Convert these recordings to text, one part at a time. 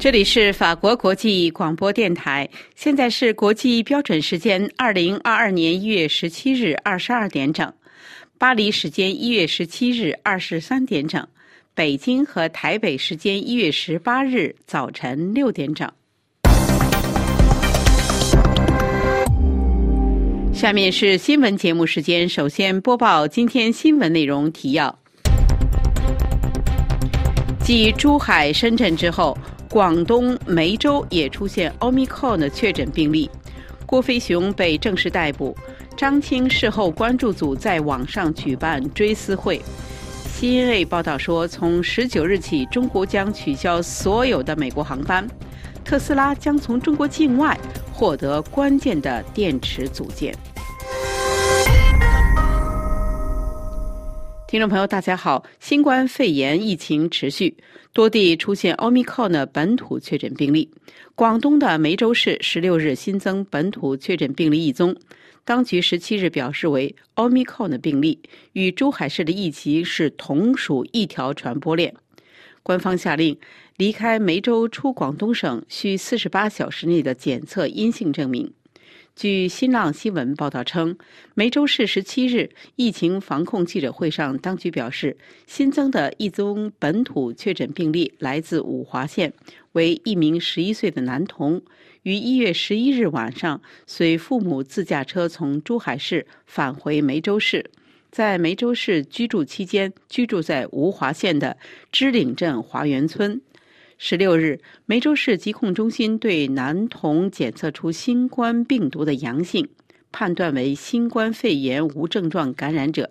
这里是法国国际广播电台，现在是国际标准时间二零二二年一月十七日二十二点整，巴黎时间一月十七日二十三点整，北京和台北时间一月十八日早晨六点整。下面是新闻节目时间，首先播报今天新闻内容提要：继珠海、深圳之后。广东梅州也出现奥密克戎确诊病例，郭飞雄被正式逮捕。张青事后关注组在网上举办追思会。CNA 报道说，从十九日起，中国将取消所有的美国航班。特斯拉将从中国境外获得关键的电池组件。听众朋友，大家好！新冠肺炎疫情持续，多地出现奥密克戎本土确诊病例。广东的梅州市十六日新增本土确诊病例一宗，当局十七日表示为奥密克戎的病例，与珠海市的疫情是同属一条传播链。官方下令，离开梅州出广东省需四十八小时内的检测阴性证明。据新浪新闻报道称，梅州市十七日疫情防控记者会上，当局表示，新增的一宗本土确诊病例来自五华县，为一名十一岁的男童，于一月十一日晚上随父母自驾车从珠海市返回梅州市，在梅州市居住期间，居住在五华县的支岭镇华园村。十六日，梅州市疾控中心对男童检测出新冠病毒的阳性，判断为新冠肺炎无症状感染者。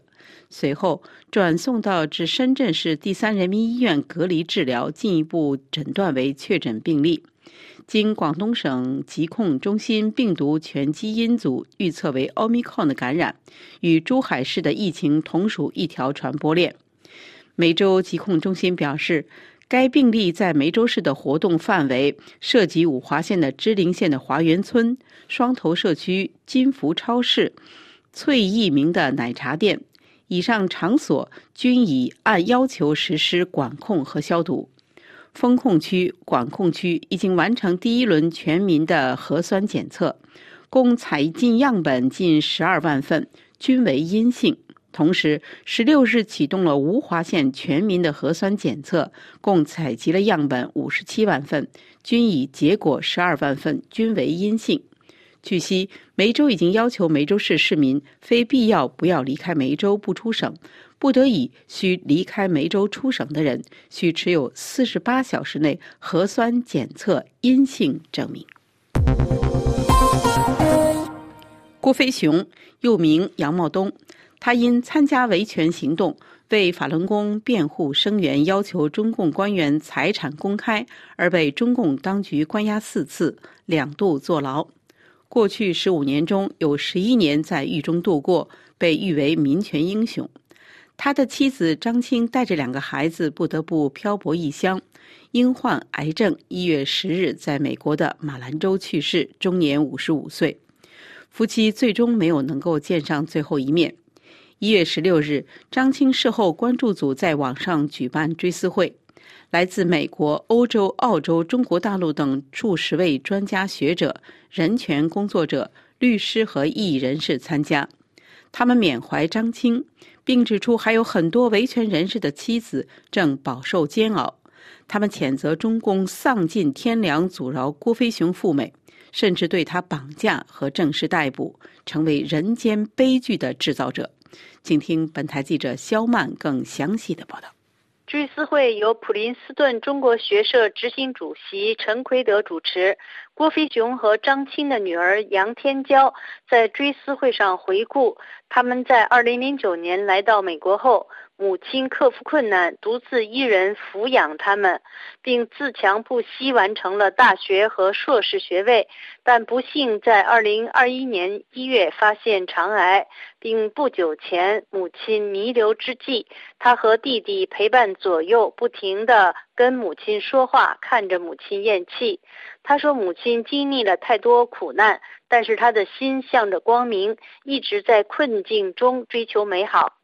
随后转送到至深圳市第三人民医院隔离治疗，进一步诊断为确诊病例。经广东省疾控中心病毒全基因组预测为奥密克戎的感染，与珠海市的疫情同属一条传播链。梅州疾控中心表示。该病例在梅州市的活动范围涉及五华县的芝陵县的华园村、双头社区金福超市、翠益明的奶茶店，以上场所均已按要求实施管控和消毒。封控区、管控区已经完成第一轮全民的核酸检测，共采进样本近十二万份，均为阴性。同时，十六日启动了吴华县全民的核酸检测，共采集了样本五十七万份，均以结果十二万份均为阴性。据悉，梅州已经要求梅州市市民非必要不要离开梅州不出省，不得已需离开梅州出省的人需持有四十八小时内核酸检测阴性证明。郭飞雄，又名杨茂东。他因参加维权行动、为法轮功辩护声援、要求中共官员财产公开，而被中共当局关押四次，两度坐牢。过去十五年中有十一年在狱中度过，被誉为民权英雄。他的妻子张青带着两个孩子不得不漂泊异乡，因患癌症，一月十日在美国的马兰州去世，终年五十五岁。夫妻最终没有能够见上最后一面。一月十六日，张青事后关注组在网上举办追思会，来自美国、欧洲、澳洲、中国大陆等数十位专家学者、人权工作者、律师和异议人士参加。他们缅怀张青，并指出还有很多维权人士的妻子正饱受煎熬。他们谴责中共丧尽天良，阻挠郭飞雄赴美，甚至对他绑架和正式逮捕，成为人间悲剧的制造者。请听本台记者肖曼更详细的报道。追思会由普林斯顿中国学社执行主席陈奎德主持。郭飞雄和张青的女儿杨天娇在追思会上回顾他们在2009年来到美国后。母亲克服困难，独自一人抚养他们，并自强不息完成了大学和硕士学位，但不幸在2021年1月发现肠癌，并不久前母亲弥留之际，他和弟弟陪伴左右，不停地跟母亲说话，看着母亲咽气。他说：“母亲经历了太多苦难，但是他的心向着光明，一直在困境中追求美好。”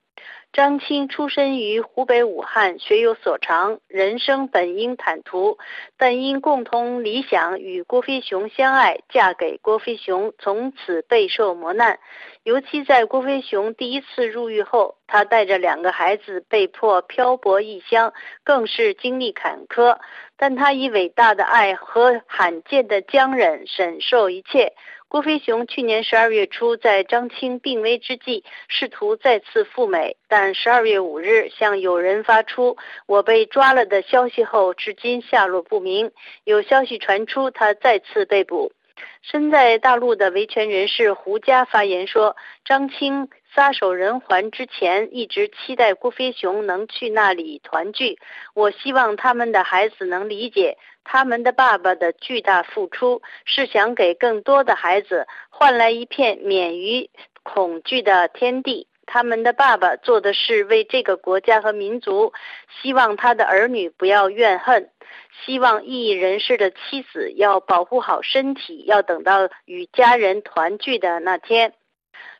张青出生于湖北武汉，学有所长，人生本应坦途，但因共同理想与郭飞雄相爱，嫁给郭飞雄，从此备受磨难。尤其在郭飞雄第一次入狱后，他带着两个孩子被迫漂泊异乡，更是经历坎坷。但他以伟大的爱和罕见的坚忍忍受一切。郭飞雄去年十二月初在张青病危之际，试图再次赴美，但十二月五日向友人发出“我被抓了”的消息后，至今下落不明。有消息传出，他再次被捕。身在大陆的维权人士胡佳发言说：“张青撒手人寰之前，一直期待郭飞雄能去那里团聚。我希望他们的孩子能理解，他们的爸爸的巨大付出是想给更多的孩子换来一片免于恐惧的天地。他们的爸爸做的是为这个国家和民族，希望他的儿女不要怨恨。”希望异议人士的妻子要保护好身体，要等到与家人团聚的那天。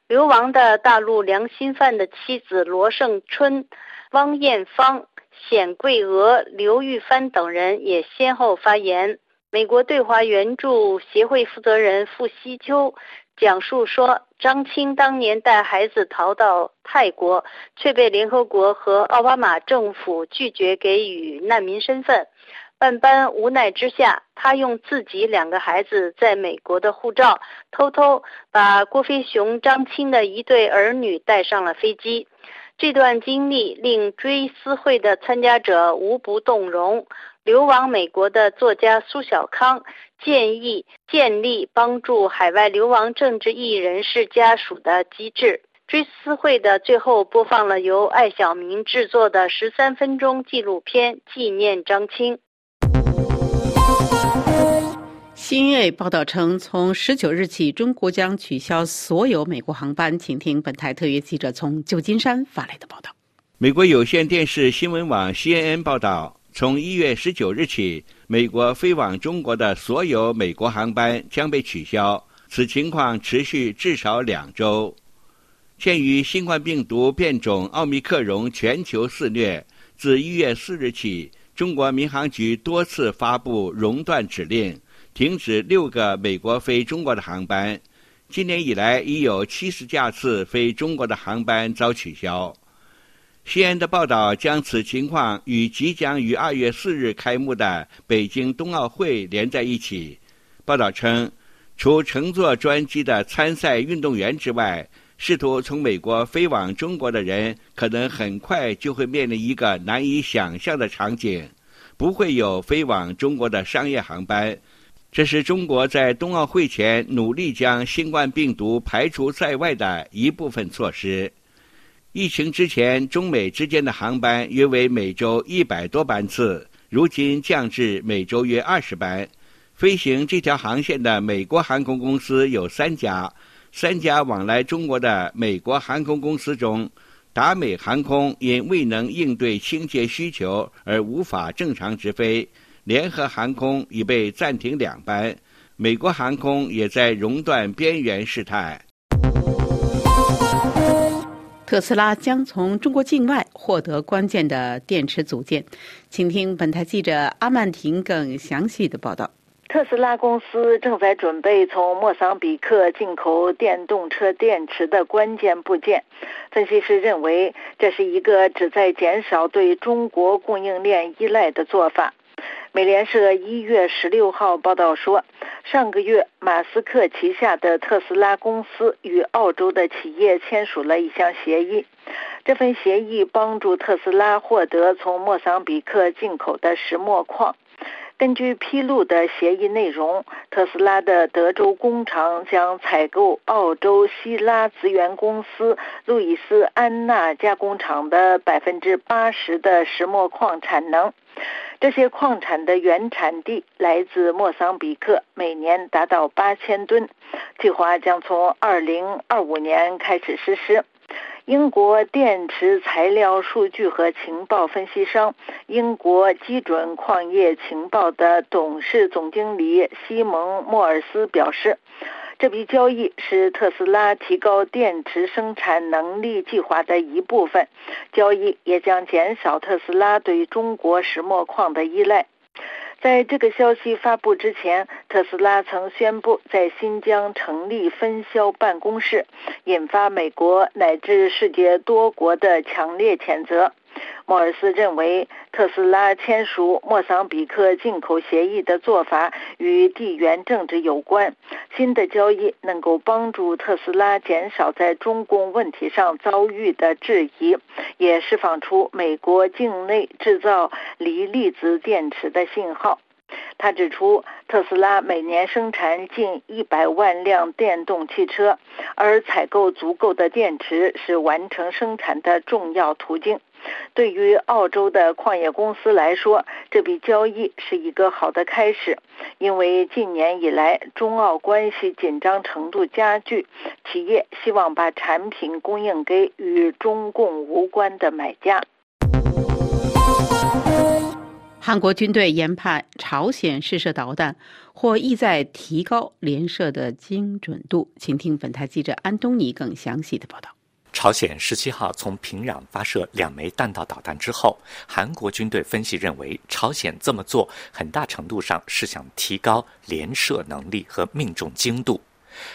流亡的大陆良心犯的妻子罗胜春、汪艳芳、冼桂娥、刘玉帆等人也先后发言。美国对华援助协会负责人傅西秋讲述说，张青当年带孩子逃到泰国，却被联合国和奥巴马政府拒绝给予难民身份。万般无奈之下，他用自己两个孩子在美国的护照，偷偷把郭飞雄、张青的一对儿女带上了飞机。这段经历令追思会的参加者无不动容。流亡美国的作家苏小康建议建立帮助海外流亡政治异议人士家属的机制。追思会的最后播放了由艾小明制作的十三分钟纪录片，纪念张青。新报道称，从十九日起，中国将取消所有美国航班。请听本台特约记者从旧金山发来的报道。美国有线电视新闻网 CNN 报道，从一月十九日起，美国飞往中国的所有美国航班将被取消。此情况持续至少两周。鉴于新冠病毒变种奥密克戎全球肆虐，自一月四日起，中国民航局多次发布熔断指令。停止六个美国飞中国的航班，今年以来已有七十架次飞中国的航班遭取消。西安的报道将此情况与即将于二月四日开幕的北京冬奥会连在一起。报道称，除乘坐专机的参赛运动员之外，试图从美国飞往中国的人可能很快就会面临一个难以想象的场景：不会有飞往中国的商业航班。这是中国在冬奥会前努力将新冠病毒排除在外的一部分措施。疫情之前，中美之间的航班约为每周一百多班次，如今降至每周约二十班。飞行这条航线的美国航空公司有三家，三家往来中国的美国航空公司中，达美航空因未能应对清洁需求而无法正常直飞。联合航空已被暂停两班，美国航空也在熔断边缘试探。特斯拉将从中国境外获得关键的电池组件，请听本台记者阿曼婷更详细的报道。特斯拉公司正在准备从莫桑比克进口电动车电池的关键部件。分析师认为，这是一个旨在减少对中国供应链依赖的做法。美联社一月十六号报道说，上个月马斯克旗下的特斯拉公司与澳洲的企业签署了一项协议。这份协议帮助特斯拉获得从莫桑比克进口的石墨矿。根据披露的协议内容，特斯拉的德州工厂将采购澳洲希拉资源公司路易斯安那加工厂的百分之八十的石墨矿产能。这些矿产的原产地来自莫桑比克，每年达到八千吨。计划将从二零二五年开始实施。英国电池材料数据和情报分析商英国基准矿业情报的董事总经理西蒙·莫尔斯表示。这笔交易是特斯拉提高电池生产能力计划的一部分，交易也将减少特斯拉对中国石墨矿的依赖。在这个消息发布之前，特斯拉曾宣布在新疆成立分销办公室，引发美国乃至世界多国的强烈谴责。莫尔斯认为，特斯拉签署莫桑比克进口协议的做法与地缘政治有关。新的交易能够帮助特斯拉减少在中共问题上遭遇的质疑，也释放出美国境内制造锂离子电池的信号。他指出，特斯拉每年生产近一百万辆电动汽车，而采购足够的电池是完成生产的重要途径。对于澳洲的矿业公司来说，这笔交易是一个好的开始，因为近年以来中澳关系紧张程度加剧，企业希望把产品供应给与中共无关的买家。韩国军队研判朝鲜试射导弹或意在提高连射的精准度。请听本台记者安东尼更详细的报道。朝鲜十七号从平壤发射两枚弹道导弹之后，韩国军队分析认为，朝鲜这么做很大程度上是想提高连射能力和命中精度。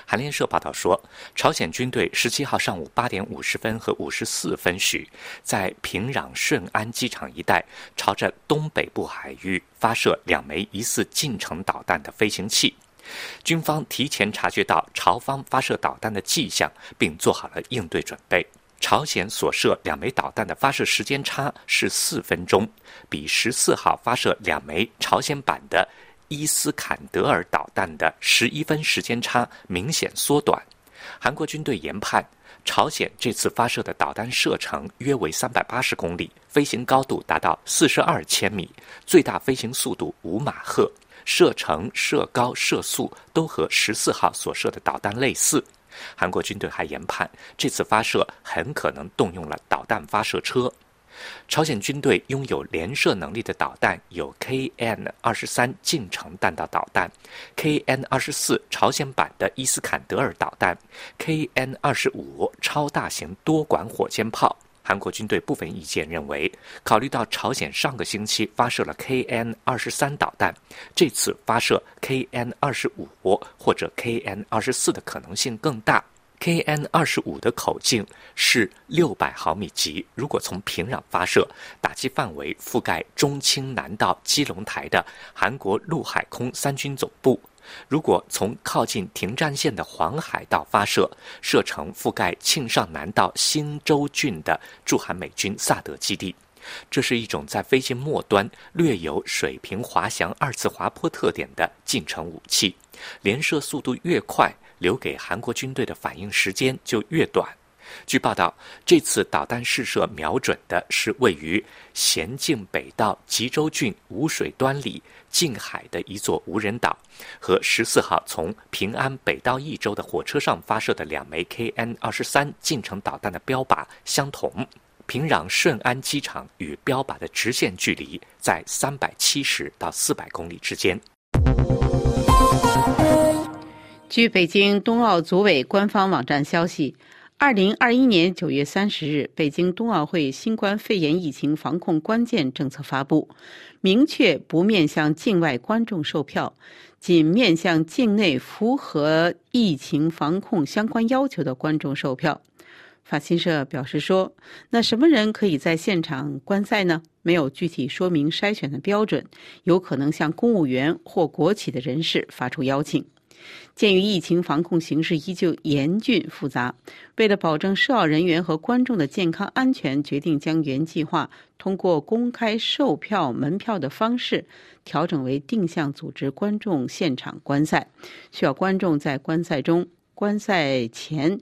韩联社报道说，朝鲜军队十七号上午八点五十分和五十四分许，在平壤顺安机场一带，朝着东北部海域发射两枚疑似近程导弹的飞行器。军方提前察觉到朝方发射导弹的迹象，并做好了应对准备。朝鲜所射两枚导弹的发射时间差是四分钟，比十四号发射两枚朝鲜版的。伊斯坎德尔导弹的十一分时间差明显缩短。韩国军队研判，朝鲜这次发射的导弹射程约为三百八十公里，飞行高度达到四十二千米，最大飞行速度五马赫，射程、射高、射速都和十四号所射的导弹类似。韩国军队还研判，这次发射很可能动用了导弹发射车。朝鲜军队拥有连射能力的导弹有 KN 二十三近程弹道导弹、KN 二十四朝鲜版的伊斯坎德尔导弹、KN 二十五超大型多管火箭炮。韩国军队部分意见认为，考虑到朝鲜上个星期发射了 KN 二十三导弹，这次发射 KN 二十五或者 KN 二十四的可能性更大。KN 二十五的口径是六百毫米级，如果从平壤发射，打击范围覆盖中青南道基隆台的韩国陆海空三军总部；如果从靠近停战线的黄海道发射，射程覆盖庆尚南道新州郡的驻韩美军萨德基地。这是一种在飞行末端略有水平滑翔二次滑坡特点的近程武器，连射速度越快。留给韩国军队的反应时间就越短。据报道，这次导弹试射瞄准的是位于咸镜北道吉州郡五水端里近海的一座无人岛，和十四号从平安北道义州的火车上发射的两枚 KN 二十三近程导弹的标靶相同。平壤顺安机场与标靶的直线距离在三百七十到四百公里之间。据北京冬奥组委官方网站消息，二零二一年九月三十日，北京冬奥会新冠肺炎疫情防控关键政策发布，明确不面向境外观众售票，仅面向境内符合疫情防控相关要求的观众售票。法新社表示说：“那什么人可以在现场观赛呢？没有具体说明筛选的标准，有可能向公务员或国企的人士发出邀请。”鉴于疫情防控形势依旧严峻复杂，为了保证涉奥人员和观众的健康安全，决定将原计划通过公开售票门票的方式调整为定向组织观众现场观赛。需要观众在观赛中、观赛前、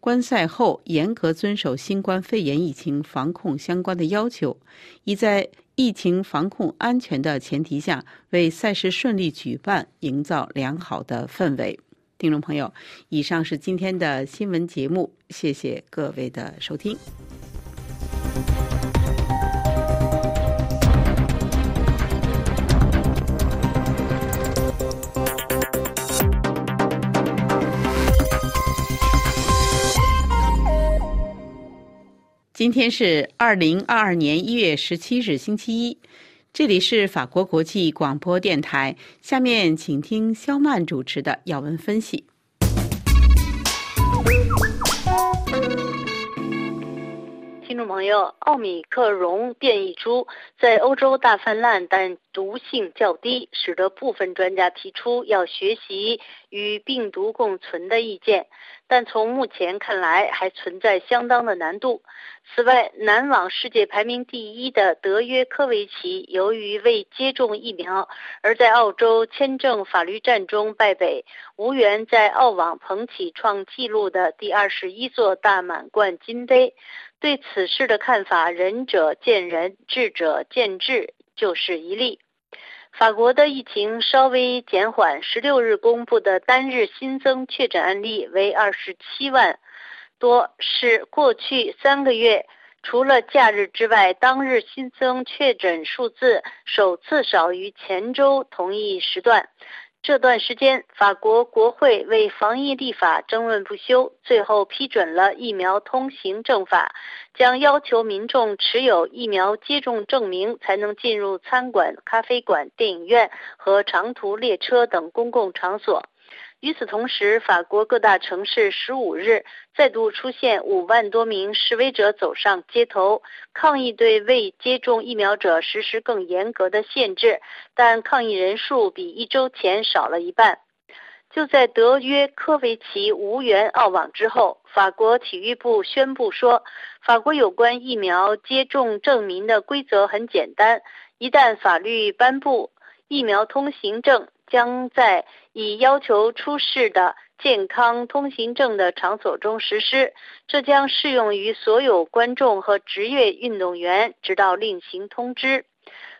观赛后严格遵守新冠肺炎疫情防控相关的要求，以在。疫情防控安全的前提下，为赛事顺利举办营造良好的氛围。听众朋友，以上是今天的新闻节目，谢谢各位的收听。今天是二零二二年一月十七日，星期一。这里是法国国际广播电台。下面请听肖曼主持的要闻分析。听众朋友，奥米克戎变异株在欧洲大泛滥，但毒性较低，使得部分专家提出要学习与病毒共存的意见。但从目前看来，还存在相当的难度。此外，南网世界排名第一的德约科维奇，由于未接种疫苗，而在澳洲签证法律战中败北，无缘在澳网捧起创纪录的第二十一座大满贯金杯。对此事的看法，仁者见仁，智者见智，就是一例。法国的疫情稍微减缓，十六日公布的单日新增确诊案例为二十七万多，是过去三个月除了假日之外，当日新增确诊数字首次少于前周同一时段。这段时间，法国国会为防疫立法争论不休，最后批准了疫苗通行证法，将要求民众持有疫苗接种证明才能进入餐馆、咖啡馆、电影院和长途列车等公共场所。与此同时，法国各大城市十五日再度出现五万多名示威者走上街头，抗议对未接种疫苗者实施更严格的限制，但抗议人数比一周前少了一半。就在德约科维奇无缘澳网之后，法国体育部宣布说，法国有关疫苗接种证明的规则很简单，一旦法律颁布，疫苗通行证。将在已要求出示的健康通行证的场所中实施，这将适用于所有观众和职业运动员，直到另行通知。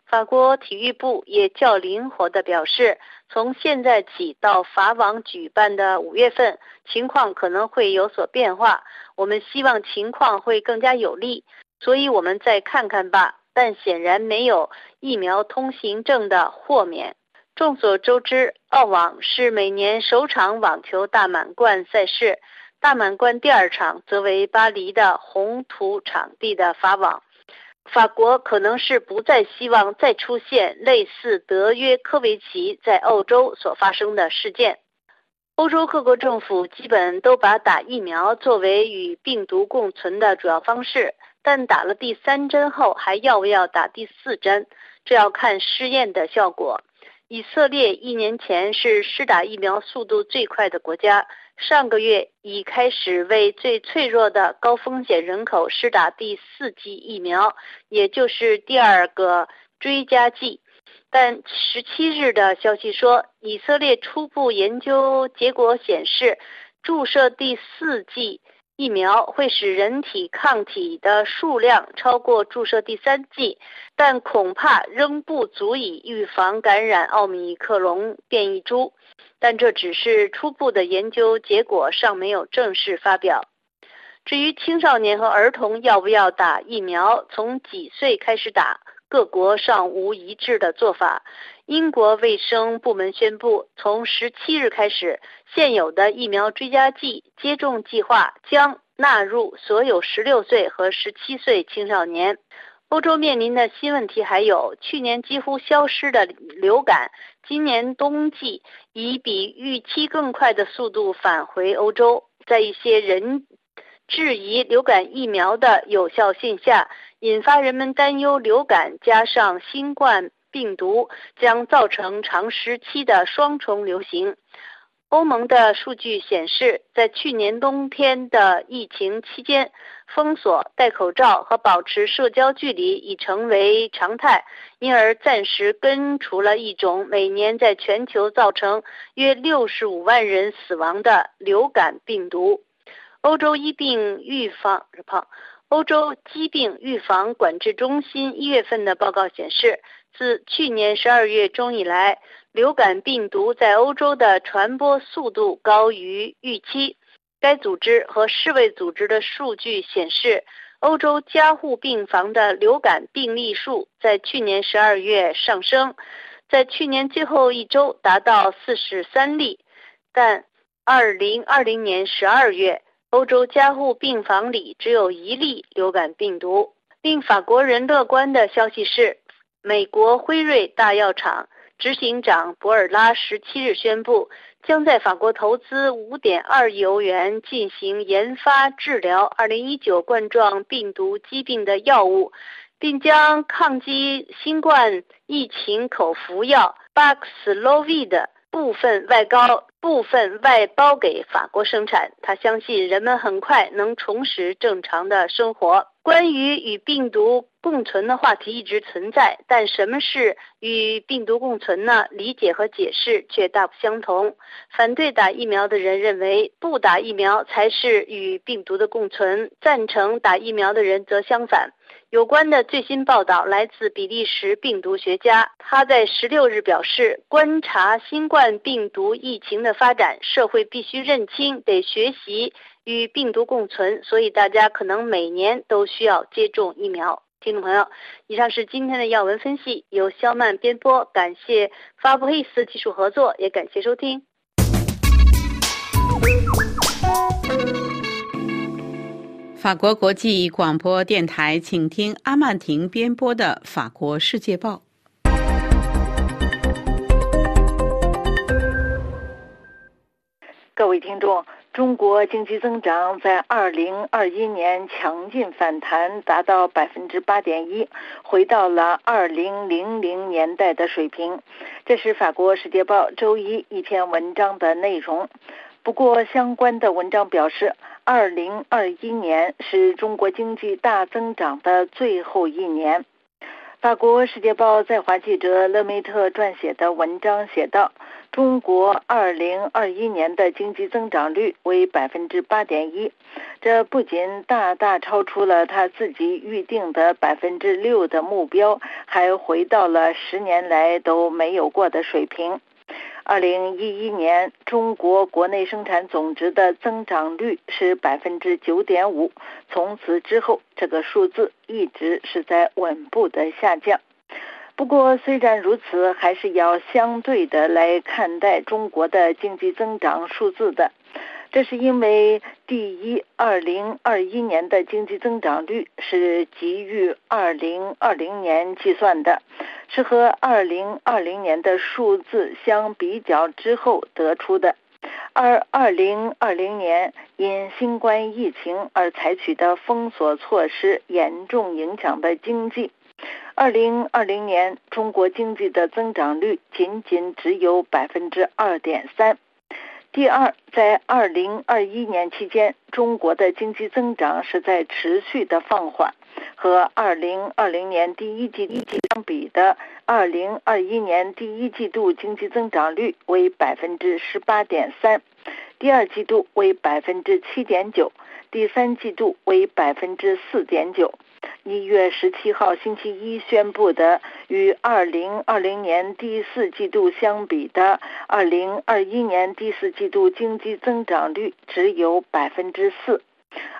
法国体育部也较灵活地表示，从现在起到法网举办的五月份，情况可能会有所变化。我们希望情况会更加有利，所以我们再看看吧。但显然没有疫苗通行证的豁免。众所周知，澳网是每年首场网球大满贯赛事，大满贯第二场则为巴黎的红土场地的法网。法国可能是不再希望再出现类似德约科维奇在欧洲所发生的事件。欧洲各国政府基本都把打疫苗作为与病毒共存的主要方式，但打了第三针后还要不要打第四针，这要看试验的效果。以色列一年前是施打疫苗速度最快的国家，上个月已开始为最脆弱的高风险人口施打第四剂疫苗，也就是第二个追加剂。但十七日的消息说，以色列初步研究结果显示，注射第四剂。疫苗会使人体抗体的数量超过注射第三剂，但恐怕仍不足以预防感染奥密克戎变异株。但这只是初步的研究结果，尚没有正式发表。至于青少年和儿童要不要打疫苗，从几岁开始打？各国尚无一致的做法。英国卫生部门宣布，从十七日开始，现有的疫苗追加剂接种计划将纳入所有十六岁和十七岁青少年。欧洲面临的新问题还有：去年几乎消失的流感，今年冬季以比预期更快的速度返回欧洲。在一些人质疑流感疫苗的有效性下。引发人们担忧，流感加上新冠病毒将造成长时期的双重流行。欧盟的数据显示，在去年冬天的疫情期间，封锁、戴口罩和保持社交距离已成为常态，因而暂时根除了一种每年在全球造成约六十五万人死亡的流感病毒。欧洲疫病预防胖。欧洲疾病预防管制中心一月份的报告显示，自去年十二月中以来，流感病毒在欧洲的传播速度高于预期。该组织和世卫组织的数据显示，欧洲加护病房的流感病例数在去年十二月上升，在去年最后一周达到四十三例，但二零二零年十二月。欧洲加护病房里只有一例流感病毒。令法国人乐观的消息是，美国辉瑞大药厂执行长博尔拉十七日宣布，将在法国投资五点二亿欧元进行研发治疗二零一九冠状病毒疾病的药物，并将抗击新冠疫情口服药巴克斯洛维的。部分外高部分外包给法国生产。他相信人们很快能重拾正常的生活。关于与病毒共存的话题一直存在，但什么是与病毒共存呢？理解和解释却大不相同。反对打疫苗的人认为不打疫苗才是与病毒的共存，赞成打疫苗的人则相反。有关的最新报道来自比利时病毒学家，他在十六日表示，观察新冠病毒疫情的发展，社会必须认清，得学习与病毒共存，所以大家可能每年都需要接种疫苗。听众朋友，以上是今天的要闻分析，由肖曼编播，感谢发布黑斯技术合作，也感谢收听。法国国际广播电台，请听阿曼婷编播的《法国世界报》。各位听众，中国经济增长在二零二一年强劲反弹，达到百分之八点一，回到了二零零零年代的水平。这是《法国世界报》周一一篇文章的内容。不过，相关的文章表示。二零二一年是中国经济大增长的最后一年。法国《世界报》在华记者勒梅特撰写的文章写道：“中国二零二一年的经济增长率为百分之八点一，这不仅大大超出了他自己预定的百分之六的目标，还回到了十年来都没有过的水平。”二零一一年，中国国内生产总值的增长率是百分之九点五。从此之后，这个数字一直是在稳步的下降。不过，虽然如此，还是要相对的来看待中国的经济增长数字的。这是因为，第一，二零二一年的经济增长率是基于二零二零年计算的，是和二零二零年的数字相比较之后得出的。而二零二零年因新冠疫情而采取的封锁措施严重影响的经济，二零二零年中国经济的增长率仅仅只有百分之二点三。第二，在二零二一年期间，中国的经济增长是在持续的放缓，和二零二零年第一季一季相比的，二零二一年第一季度经济增长率为百分之十八点三，第二季度为百分之七点九，第三季度为百分之四点九。一月十七号星期一宣布的，与二零二零年第四季度相比的，二零二一年第四季度经济增长率只有百分之四。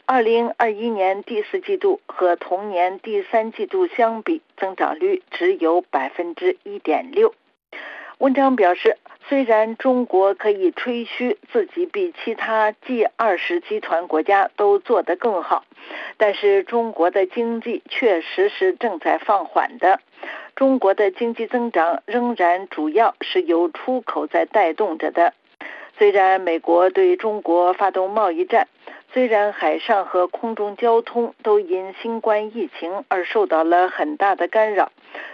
二零二一年第四季度和同年第三季度相比，增长率只有百分之一点六。文章表示，虽然中国可以吹嘘自己比其他 G 二十集团国家都做得更好，但是中国的经济确实是正在放缓的。中国的经济增长仍然主要是由出口在带动着的。虽然美国对中国发动贸易战，虽然海上和空中交通都因新冠疫情而受到了很大的干扰，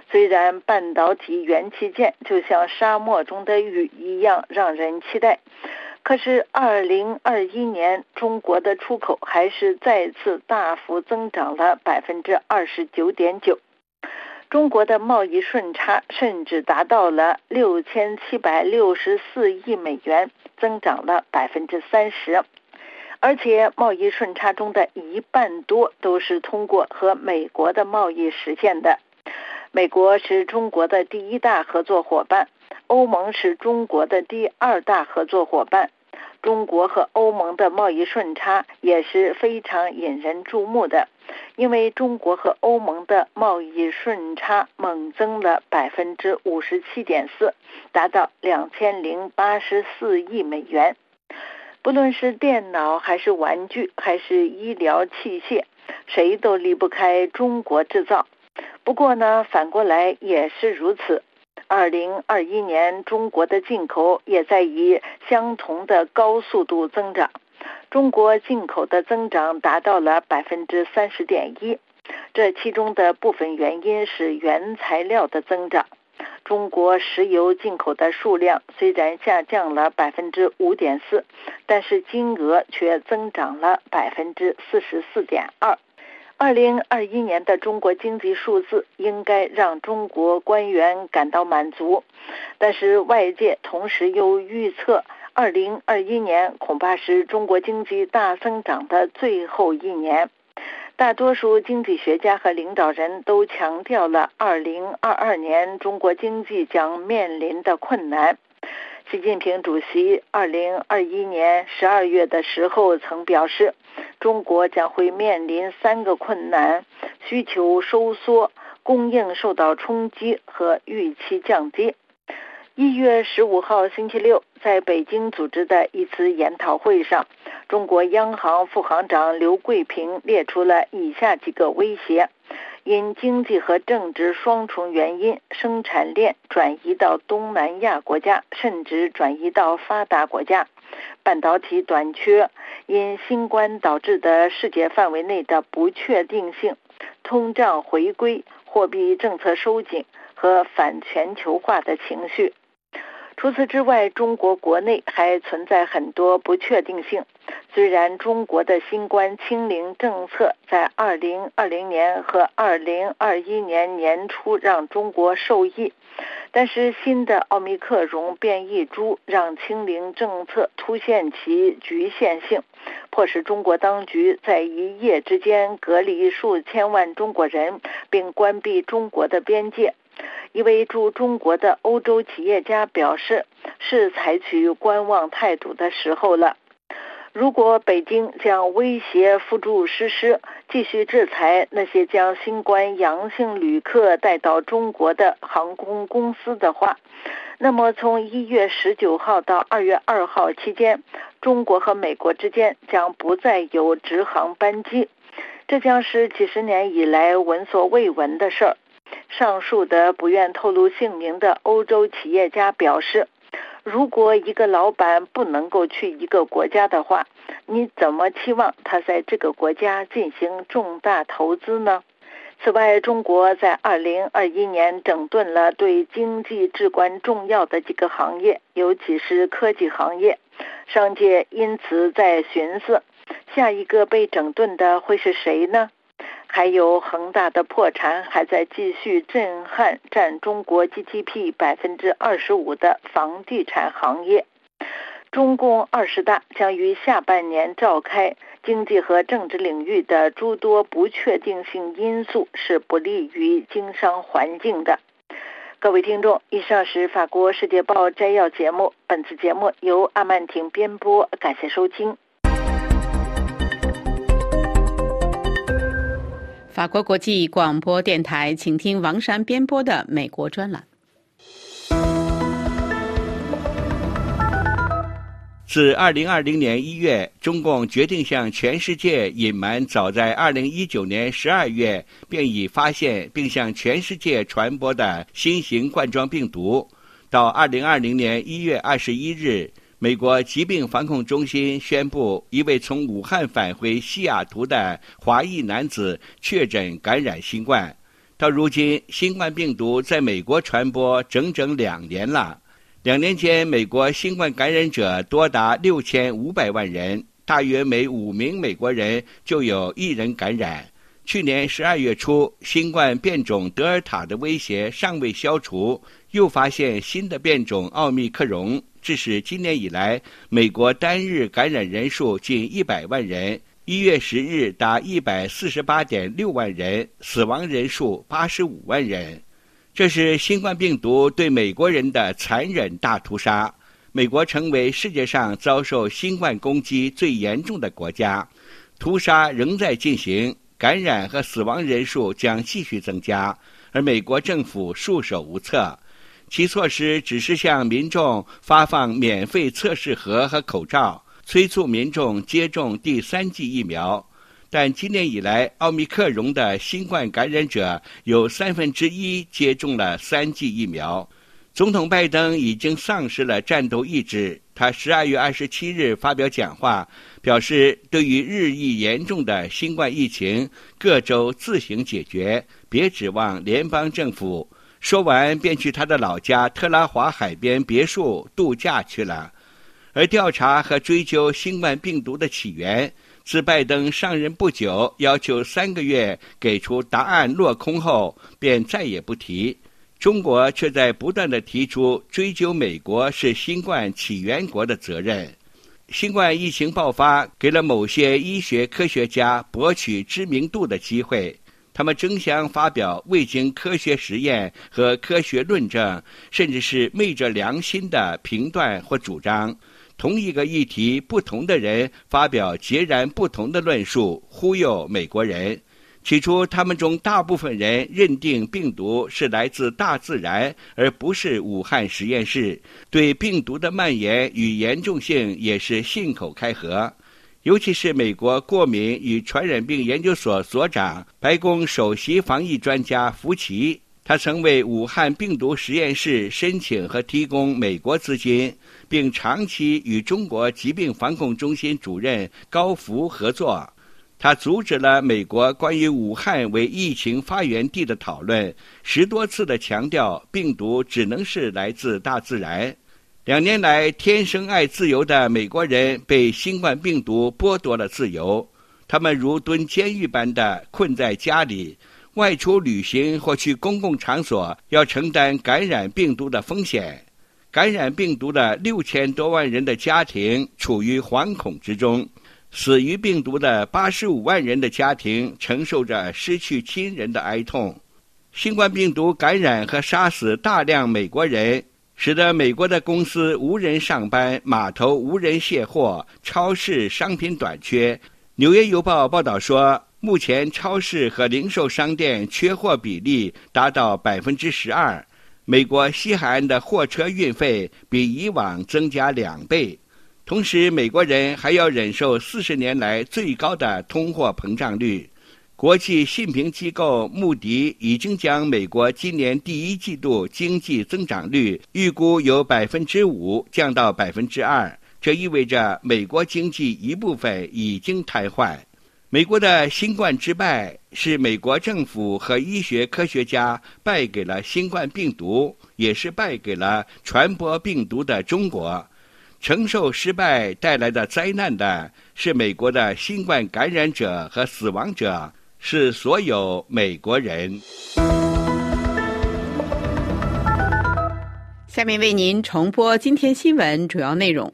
虽然半导体元器件就像沙漠中的雨一样让人期待，可是2021年中国的出口还是再次大幅增长了百分之二十九点九，中国的贸易顺差甚至达到了六千七百六十四亿美元，增长了百分之三十。而且贸易顺差中的一半多都是通过和美国的贸易实现的。美国是中国的第一大合作伙伴，欧盟是中国的第二大合作伙伴。中国和欧盟的贸易顺差也是非常引人注目的，因为中国和欧盟的贸易顺差猛增了百分之五十七点四，达到两千零八十四亿美元。不论是电脑还是玩具还是医疗器械，谁都离不开中国制造。不过呢，反过来也是如此。二零二一年，中国的进口也在以相同的高速度增长。中国进口的增长达到了百分之三十点一，这其中的部分原因是原材料的增长。中国石油进口的数量虽然下降了百分之五点四，但是金额却增长了百分之四十四点二。二零二一年的中国经济数字应该让中国官员感到满足，但是外界同时又预测，二零二一年恐怕是中国经济大增长的最后一年。大多数经济学家和领导人都强调了二零二二年中国经济将面临的困难。习近平主席二零二一年十二月的时候曾表示，中国将会面临三个困难：需求收缩、供应受到冲击和预期降低。一月十五号星期六，在北京组织的一次研讨会上，中国央行副行长刘桂平列出了以下几个威胁：因经济和政治双重原因，生产链转移到东南亚国家，甚至转移到发达国家；半导体短缺，因新冠导致的世界范围内的不确定性；通胀回归，货币政策收紧和反全球化的情绪。除此之外，中国国内还存在很多不确定性。虽然中国的新冠清零政策在2020年和2021年年初让中国受益，但是新的奥密克戎变异株让清零政策凸显其局限性，迫使中国当局在一夜之间隔离数千万中国人，并关闭中国的边界。一位驻中国的欧洲企业家表示：“是采取观望态度的时候了。如果北京将威胁付诸实施，继续制裁那些将新冠阳性旅客带到中国的航空公司的话，那么从一月十九号到二月二号期间，中国和美国之间将不再有直航班机，这将是几十年以来闻所未闻的事儿。”上述的不愿透露姓名的欧洲企业家表示：“如果一个老板不能够去一个国家的话，你怎么期望他在这个国家进行重大投资呢？”此外，中国在2021年整顿了对经济至关重要的几个行业，尤其是科技行业。商界因此在寻思，下一个被整顿的会是谁呢？还有恒大的破产还在继续震撼占中国 GDP 百分之二十五的房地产行业。中共二十大将于下半年召开，经济和政治领域的诸多不确定性因素是不利于经商环境的。各位听众，以上是法国《世界报》摘要节目，本次节目由阿曼婷编播，感谢收听。法国国际广播电台，请听王珊编播的美国专栏。自二零二零年一月，中共决定向全世界隐瞒早在二零一九年十二月便已发现并向全世界传播的新型冠状病毒，到二零二零年一月二十一日。美国疾病防控中心宣布，一位从武汉返回西雅图的华裔男子确诊感染新冠。到如今，新冠病毒在美国传播整整两年了。两年间，美国新冠感染者多达六千五百万人，大约每五名美国人就有一人感染。去年十二月初，新冠变种德尔塔的威胁尚未消除，又发现新的变种奥密克戎。致使今年以来，美国单日感染人数近一百万人，一月十日达一百四十八点六万人，死亡人数八十五万人。这是新冠病毒对美国人的残忍大屠杀。美国成为世界上遭受新冠攻击最严重的国家，屠杀仍在进行，感染和死亡人数将继续增加，而美国政府束手无策。其措施只是向民众发放免费测试盒和口罩，催促民众接种第三剂疫苗。但今年以来，奥密克戎的新冠感染者有三分之一接种了三剂疫苗。总统拜登已经丧失了战斗意志。他十二月二十七日发表讲话，表示对于日益严重的新冠疫情，各州自行解决，别指望联邦政府。说完，便去他的老家特拉华海边别墅度假去了。而调查和追究新冠病毒的起源。自拜登上任不久，要求三个月给出答案落空后，便再也不提。中国却在不断的提出追究美国是新冠起源国的责任。新冠疫情爆发，给了某些医学科学家博取知名度的机会，他们争相发表未经科学实验和科学论证，甚至是昧着良心的评断或主张。同一个议题，不同的人发表截然不同的论述，忽悠美国人。起初，他们中大部分人认定病毒是来自大自然，而不是武汉实验室。对病毒的蔓延与严重性也是信口开河。尤其是美国过敏与传染病研究所所长、白宫首席防疫专家福奇。他曾为武汉病毒实验室申请和提供美国资金，并长期与中国疾病防控中心主任高福合作。他阻止了美国关于武汉为疫情发源地的讨论，十多次的强调病毒只能是来自大自然。两年来，天生爱自由的美国人被新冠病毒剥夺了自由，他们如蹲监狱般的困在家里。外出旅行或去公共场所，要承担感染病毒的风险。感染病毒的六千多万人的家庭处于惶恐之中，死于病毒的八十五万人的家庭承受着失去亲人的哀痛。新冠病毒感染和杀死大量美国人，使得美国的公司无人上班，码头无人卸货，超市商品短缺。纽约邮报报道说。目前，超市和零售商店缺货比例达到百分之十二。美国西海岸的货车运费比以往增加两倍，同时，美国人还要忍受四十年来最高的通货膨胀率。国际信评机构穆迪已经将美国今年第一季度经济增长率预估由百分之五降到百分之二，这意味着美国经济一部分已经瘫痪。美国的新冠之败是美国政府和医学科学家败给了新冠病毒，也是败给了传播病毒的中国。承受失败带来的灾难的是美国的新冠感染者和死亡者，是所有美国人。下面为您重播今天新闻主要内容：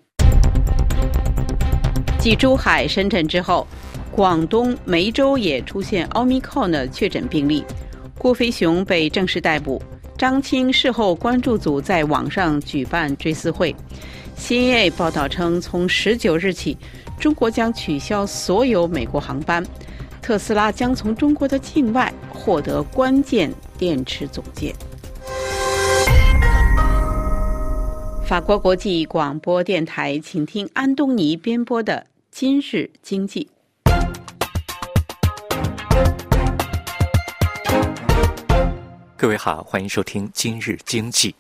继珠海、深圳之后。广东梅州也出现奥密克戎的确诊病例，郭飞雄被正式逮捕。张青事后关注组在网上举办追思会。CNN 报道称，从十九日起，中国将取消所有美国航班。特斯拉将从中国的境外获得关键电池总件。法国国际广播电台，请听安东尼编播的《今日经济》。各位好，欢迎收听今日经济。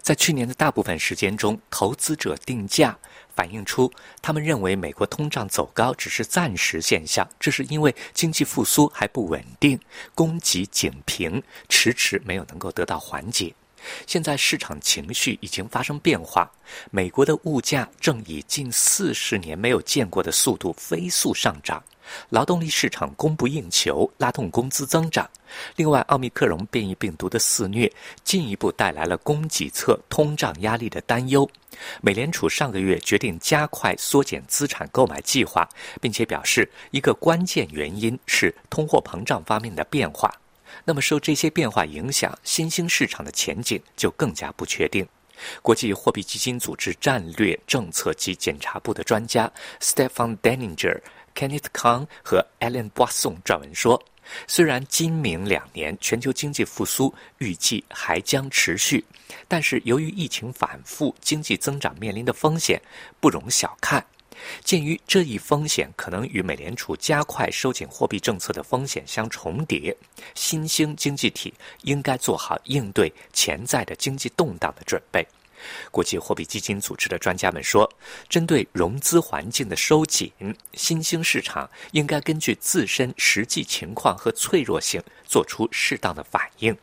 在去年的大部分时间中，投资者定价反映出他们认为美国通胀走高只是暂时现象，这是因为经济复苏还不稳定，供给紧平，迟迟没有能够得到缓解。现在市场情绪已经发生变化，美国的物价正以近四十年没有见过的速度飞速上涨。劳动力市场供不应求，拉动工资增长。另外，奥密克戎变异病毒的肆虐，进一步带来了供给侧通胀压力的担忧。美联储上个月决定加快缩减资产购买计划，并且表示一个关键原因是通货膨胀方面的变化。那么，受这些变化影响，新兴市场的前景就更加不确定。国际货币基金组织战略政策及检查部的专家 Stefan Denninger。Kenneth Kang 和 Alan Bosson 撰文说，虽然今明两年全球经济复苏预计还将持续，但是由于疫情反复，经济增长面临的风险不容小看。鉴于这一风险可能与美联储加快收紧货币政策的风险相重叠，新兴经济体应该做好应对潜在的经济动荡的准备。国际货币基金组织的专家们说，针对融资环境的收紧，新兴市场应该根据自身实际情况和脆弱性做出适当的反应。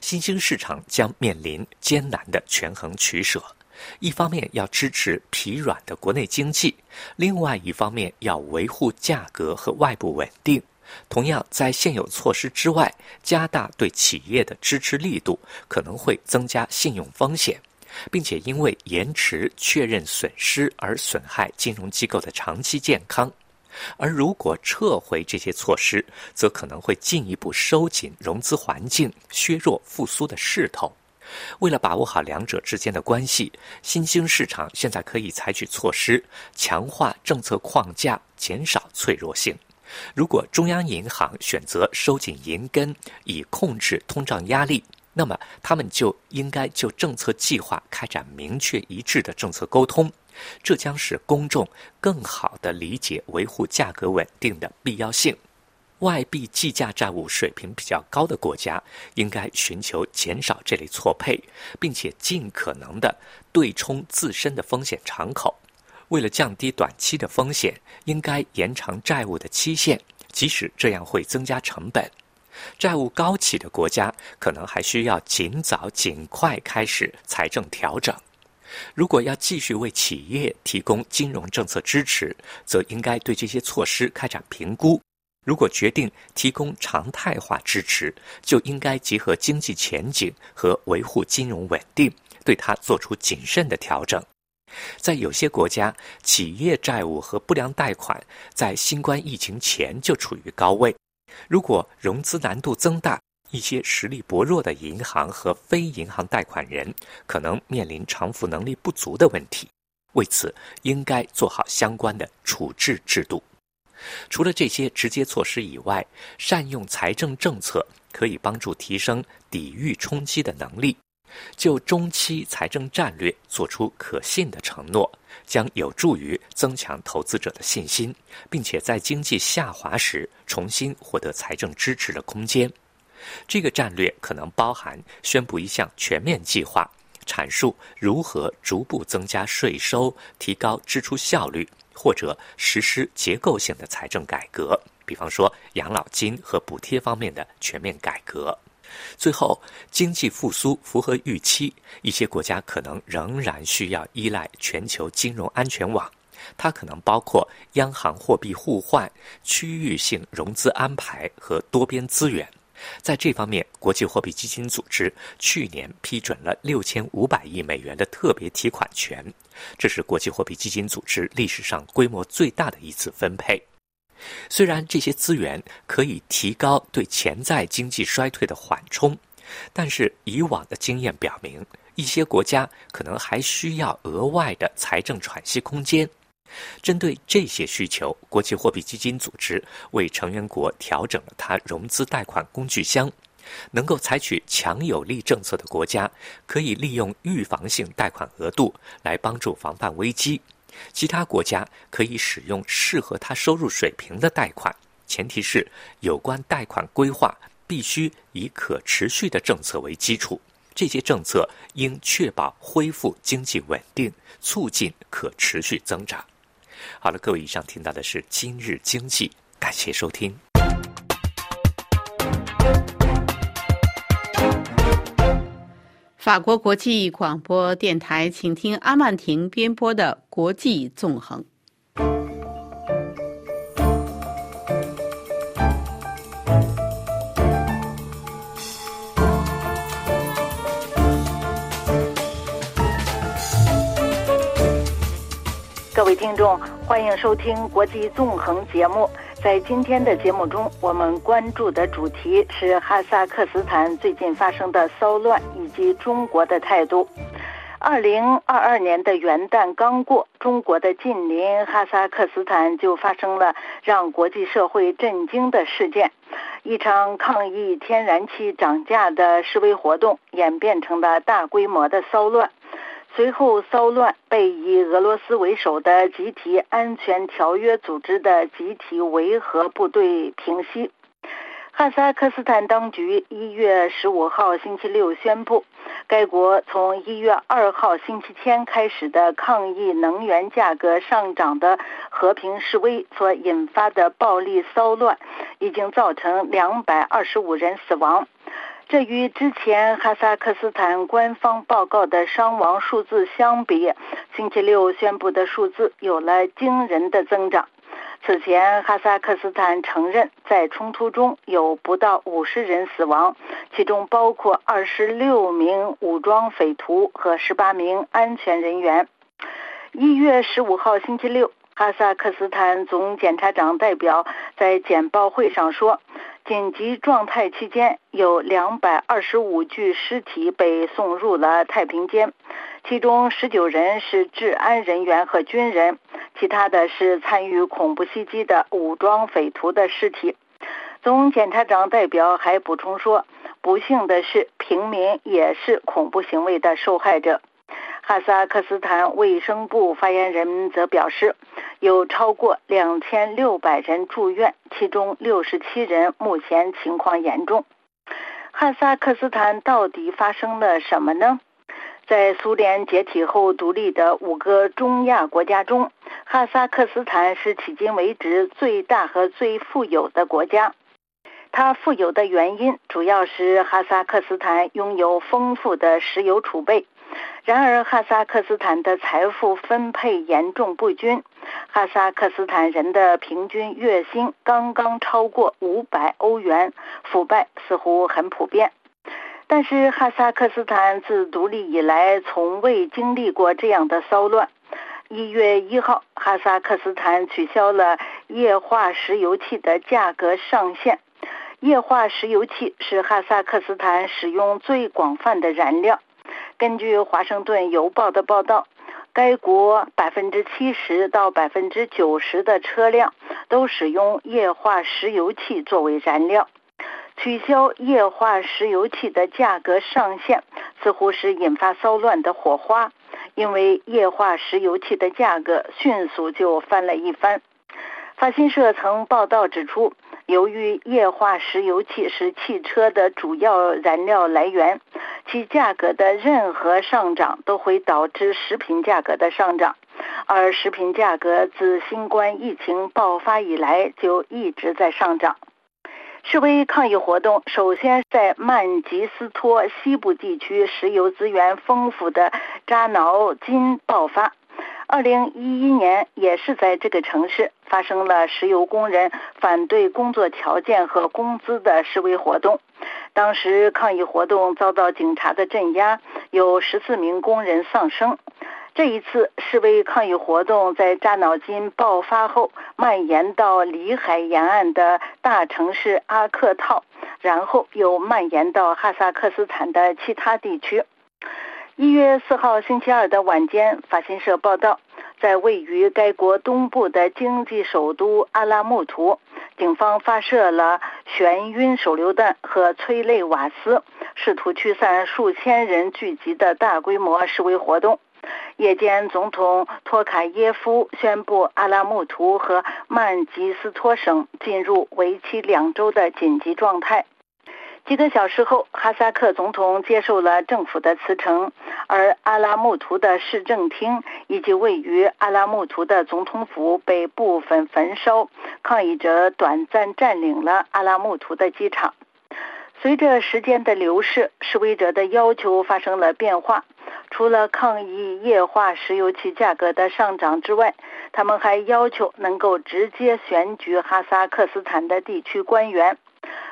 新兴市场将面临艰难的权衡取舍。一方面要支持疲软的国内经济，另外一方面要维护价格和外部稳定。同样，在现有措施之外，加大对企业的支持力度，可能会增加信用风险，并且因为延迟确认损失而损害金融机构的长期健康。而如果撤回这些措施，则可能会进一步收紧融资环境，削弱复苏的势头。为了把握好两者之间的关系，新兴市场现在可以采取措施，强化政策框架，减少脆弱性。如果中央银行选择收紧银根以控制通胀压力，那么他们就应该就政策计划开展明确一致的政策沟通，这将使公众更好地理解维护价格稳定的必要性。外币计价债务水平比较高的国家，应该寻求减少这类错配，并且尽可能的对冲自身的风险敞口。为了降低短期的风险，应该延长债务的期限，即使这样会增加成本。债务高企的国家，可能还需要尽早、尽快开始财政调整。如果要继续为企业提供金融政策支持，则应该对这些措施开展评估。如果决定提供常态化支持，就应该结合经济前景和维护金融稳定，对它做出谨慎的调整。在有些国家，企业债务和不良贷款在新冠疫情前就处于高位。如果融资难度增大，一些实力薄弱的银行和非银行贷款人可能面临偿付能力不足的问题。为此，应该做好相关的处置制度。除了这些直接措施以外，善用财政政策可以帮助提升抵御冲击的能力。就中期财政战略做出可信的承诺，将有助于增强投资者的信心，并且在经济下滑时重新获得财政支持的空间。这个战略可能包含宣布一项全面计划，阐述如何逐步增加税收，提高支出效率。或者实施结构性的财政改革，比方说养老金和补贴方面的全面改革。最后，经济复苏符合预期，一些国家可能仍然需要依赖全球金融安全网，它可能包括央行货币互换、区域性融资安排和多边资源。在这方面，国际货币基金组织去年批准了六千五百亿美元的特别提款权，这是国际货币基金组织历史上规模最大的一次分配。虽然这些资源可以提高对潜在经济衰退的缓冲，但是以往的经验表明，一些国家可能还需要额外的财政喘息空间。针对这些需求，国际货币基金组织为成员国调整了它融资贷款工具箱。能够采取强有力政策的国家，可以利用预防性贷款额度来帮助防范危机；其他国家可以使用适合他收入水平的贷款，前提是有关贷款规划必须以可持续的政策为基础。这些政策应确保恢复经济稳定，促进可持续增长。好了，各位，以上听到的是今日经济，感谢收听。法国国际广播电台，请听阿曼婷编播的《国际纵横》。各位听众，欢迎收听《国际纵横》节目。在今天的节目中，我们关注的主题是哈萨克斯坦最近发生的骚乱以及中国的态度。二零二二年的元旦刚过，中国的近邻哈萨克斯坦就发生了让国际社会震惊的事件：一场抗议天然气涨价的示威活动演变成了大规模的骚乱。随后骚乱被以俄罗斯为首的集体安全条约组织的集体维和部队平息。哈萨克斯坦当局一月十五号星期六宣布，该国从一月二号星期天开始的抗议能源价格上涨的和平示威所引发的暴力骚乱，已经造成两百二十五人死亡。这与之前哈萨克斯坦官方报告的伤亡数字相比，星期六宣布的数字有了惊人的增长。此前，哈萨克斯坦承认在冲突中有不到五十人死亡，其中包括二十六名武装匪徒和十八名安全人员。一月十五号星期六，哈萨克斯坦总检察长代表在简报会上说，紧急状态期间有两百二十五具尸体被送入了太平间。其中十九人是治安人员和军人，其他的是参与恐怖袭击的武装匪徒的尸体。总检察长代表还补充说，不幸的是，平民也是恐怖行为的受害者。哈萨克斯坦卫生部发言人则表示，有超过两千六百人住院，其中六十七人目前情况严重。哈萨克斯坦到底发生了什么呢？在苏联解体后独立的五个中亚国家中，哈萨克斯坦是迄今为止最大和最富有的国家。它富有的原因主要是哈萨克斯坦拥有丰富的石油储备。然而，哈萨克斯坦的财富分配严重不均，哈萨克斯坦人的平均月薪刚刚超过五百欧元，腐败似乎很普遍。但是哈萨克斯坦自独立以来，从未经历过这样的骚乱。一月一号，哈萨克斯坦取消了液化石油气的价格上限。液化石油气是哈萨克斯坦使用最广泛的燃料。根据《华盛顿邮报》的报道，该国百分之七十到百分之九十的车辆都使用液化石油气作为燃料。取消液化石油气的价格上限，似乎是引发骚乱的火花，因为液化石油气的价格迅速就翻了一番。法新社曾报道指出，由于液化石油气是汽车的主要燃料来源，其价格的任何上涨都会导致食品价格的上涨，而食品价格自新冠疫情爆发以来就一直在上涨。示威抗议活动首先在曼吉斯托西部地区石油资源丰富的扎瑙金爆发。二零一一年也是在这个城市发生了石油工人反对工作条件和工资的示威活动。当时抗议活动遭到警察的镇压，有十四名工人丧生。这一次示威抗议活动在扎瑙金爆发后，蔓延到里海沿岸的大城市阿克套，然后又蔓延到哈萨克斯坦的其他地区。一月四号星期二的晚间，法新社报道，在位于该国东部的经济首都阿拉木图，警方发射了眩晕手榴弹和催泪瓦斯，试图驱散数千人聚集的大规模示威活动。夜间，总统托卡耶夫宣布阿拉木图和曼吉斯托省进入为期两周的紧急状态。几个小时后，哈萨克总统接受了政府的辞呈，而阿拉木图的市政厅以及位于阿拉木图的总统府被部分焚烧。抗议者短暂占领了阿拉木图的机场。随着时间的流逝，示威者的要求发生了变化。除了抗议液化石油气价格的上涨之外，他们还要求能够直接选举哈萨克斯坦的地区官员。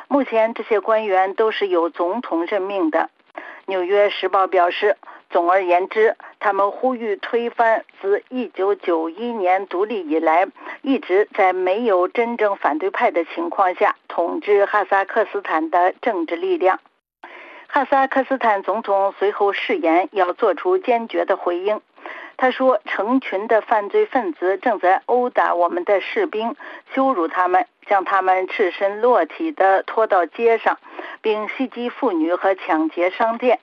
目前，这些官员都是由总统任命的。《纽约时报》表示，总而言之，他们呼吁推翻自1991年独立以来一直在没有真正反对派的情况下统治哈萨克斯坦的政治力量。哈萨克斯坦总统随后誓言要做出坚决的回应。他说：“成群的犯罪分子正在殴打我们的士兵，羞辱他们，将他们赤身裸体地拖到街上，并袭击妇女和抢劫商店。”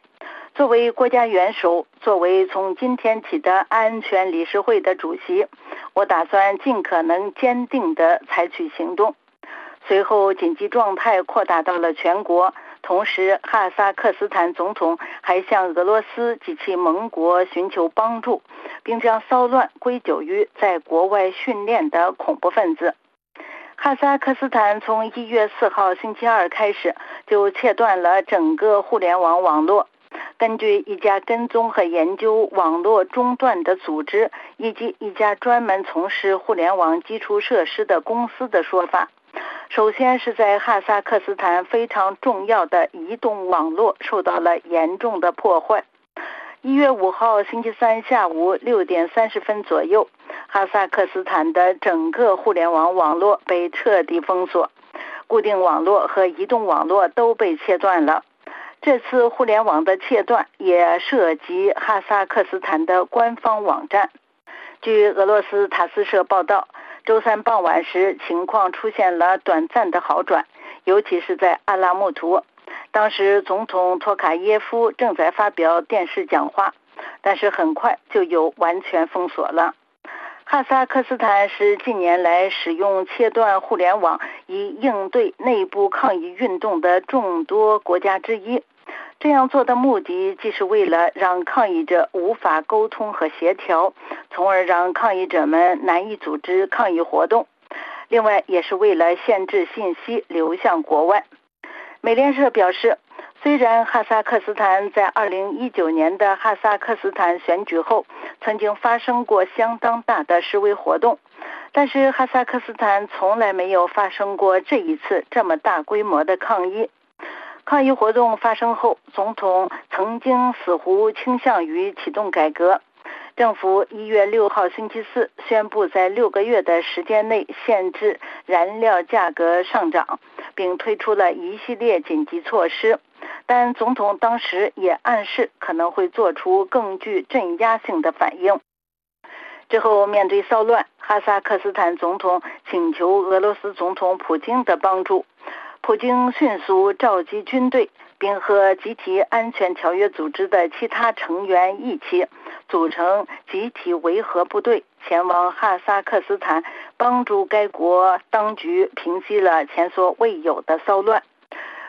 作为国家元首，作为从今天起的安全理事会的主席，我打算尽可能坚定地采取行动。随后，紧急状态扩大到了全国。同时，哈萨克斯坦总统还向俄罗斯及其盟国寻求帮助，并将骚乱归咎于在国外训练的恐怖分子。哈萨克斯坦从一月四号星期二开始就切断了整个互联网网络。根据一家跟踪和研究网络中断的组织以及一家专门从事互联网基础设施的公司的说法。首先是在哈萨克斯坦非常重要的移动网络受到了严重的破坏。一月五号星期三下午六点三十分左右，哈萨克斯坦的整个互联网网络被彻底封锁，固定网络和移动网络都被切断了。这次互联网的切断也涉及哈萨克斯坦的官方网站。据俄罗斯塔斯社报道。周三傍晚时，情况出现了短暂的好转，尤其是在阿拉木图。当时，总统托卡耶夫正在发表电视讲话，但是很快就又完全封锁了。哈萨克斯坦是近年来使用切断互联网以应对内部抗议运动的众多国家之一。这样做的目的，既是为了让抗议者无法沟通和协调，从而让抗议者们难以组织抗议活动；另外，也是为了限制信息流向国外。美联社表示，虽然哈萨克斯坦在2019年的哈萨克斯坦选举后曾经发生过相当大的示威活动，但是哈萨克斯坦从来没有发生过这一次这么大规模的抗议。抗议活动发生后，总统曾经似乎倾向于启动改革。政府一月六号星期四宣布，在六个月的时间内限制燃料价格上涨，并推出了一系列紧急措施。但总统当时也暗示可能会做出更具镇压性的反应。之后，面对骚乱，哈萨克斯坦总统请求俄罗斯总统普京的帮助。普京迅速召集军队，并和集体安全条约组织的其他成员一起组成集体维和部队，前往哈萨克斯坦，帮助该国当局平息了前所未有的骚乱。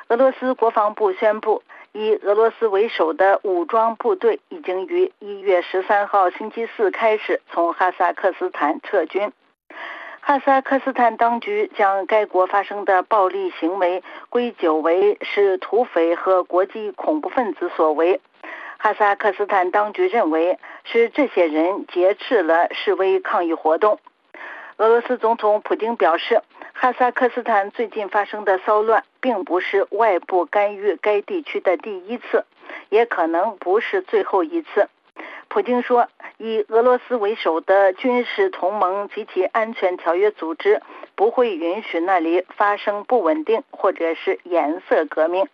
俄罗斯国防部宣布，以俄罗斯为首的武装部队已经于一月十三号星期四开始从哈萨克斯坦撤军。哈萨克斯坦当局将该国发生的暴力行为归咎为是土匪和国际恐怖分子所为。哈萨克斯坦当局认为是这些人劫持了示威抗议活动。俄罗斯总统普京表示，哈萨克斯坦最近发生的骚乱并不是外部干预该地区的第一次，也可能不是最后一次。普京说。以俄罗斯为首的军事同盟及其安全条约组织不会允许那里发生不稳定或者是颜色革命。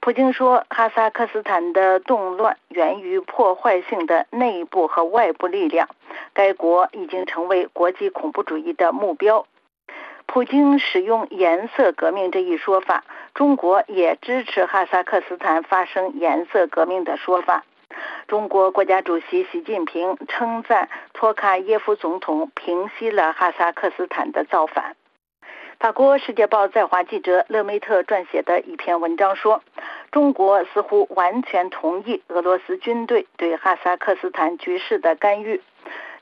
普京说，哈萨克斯坦的动乱源于破坏性的内部和外部力量，该国已经成为国际恐怖主义的目标。普京使用“颜色革命”这一说法，中国也支持哈萨克斯坦发生颜色革命的说法。中国国家主席习近平称赞托卡耶夫总统平息了哈萨克斯坦的造反。法国《世界报》在华记者勒梅特撰写的一篇文章说，中国似乎完全同意俄罗斯军队对哈萨克斯坦局势的干预。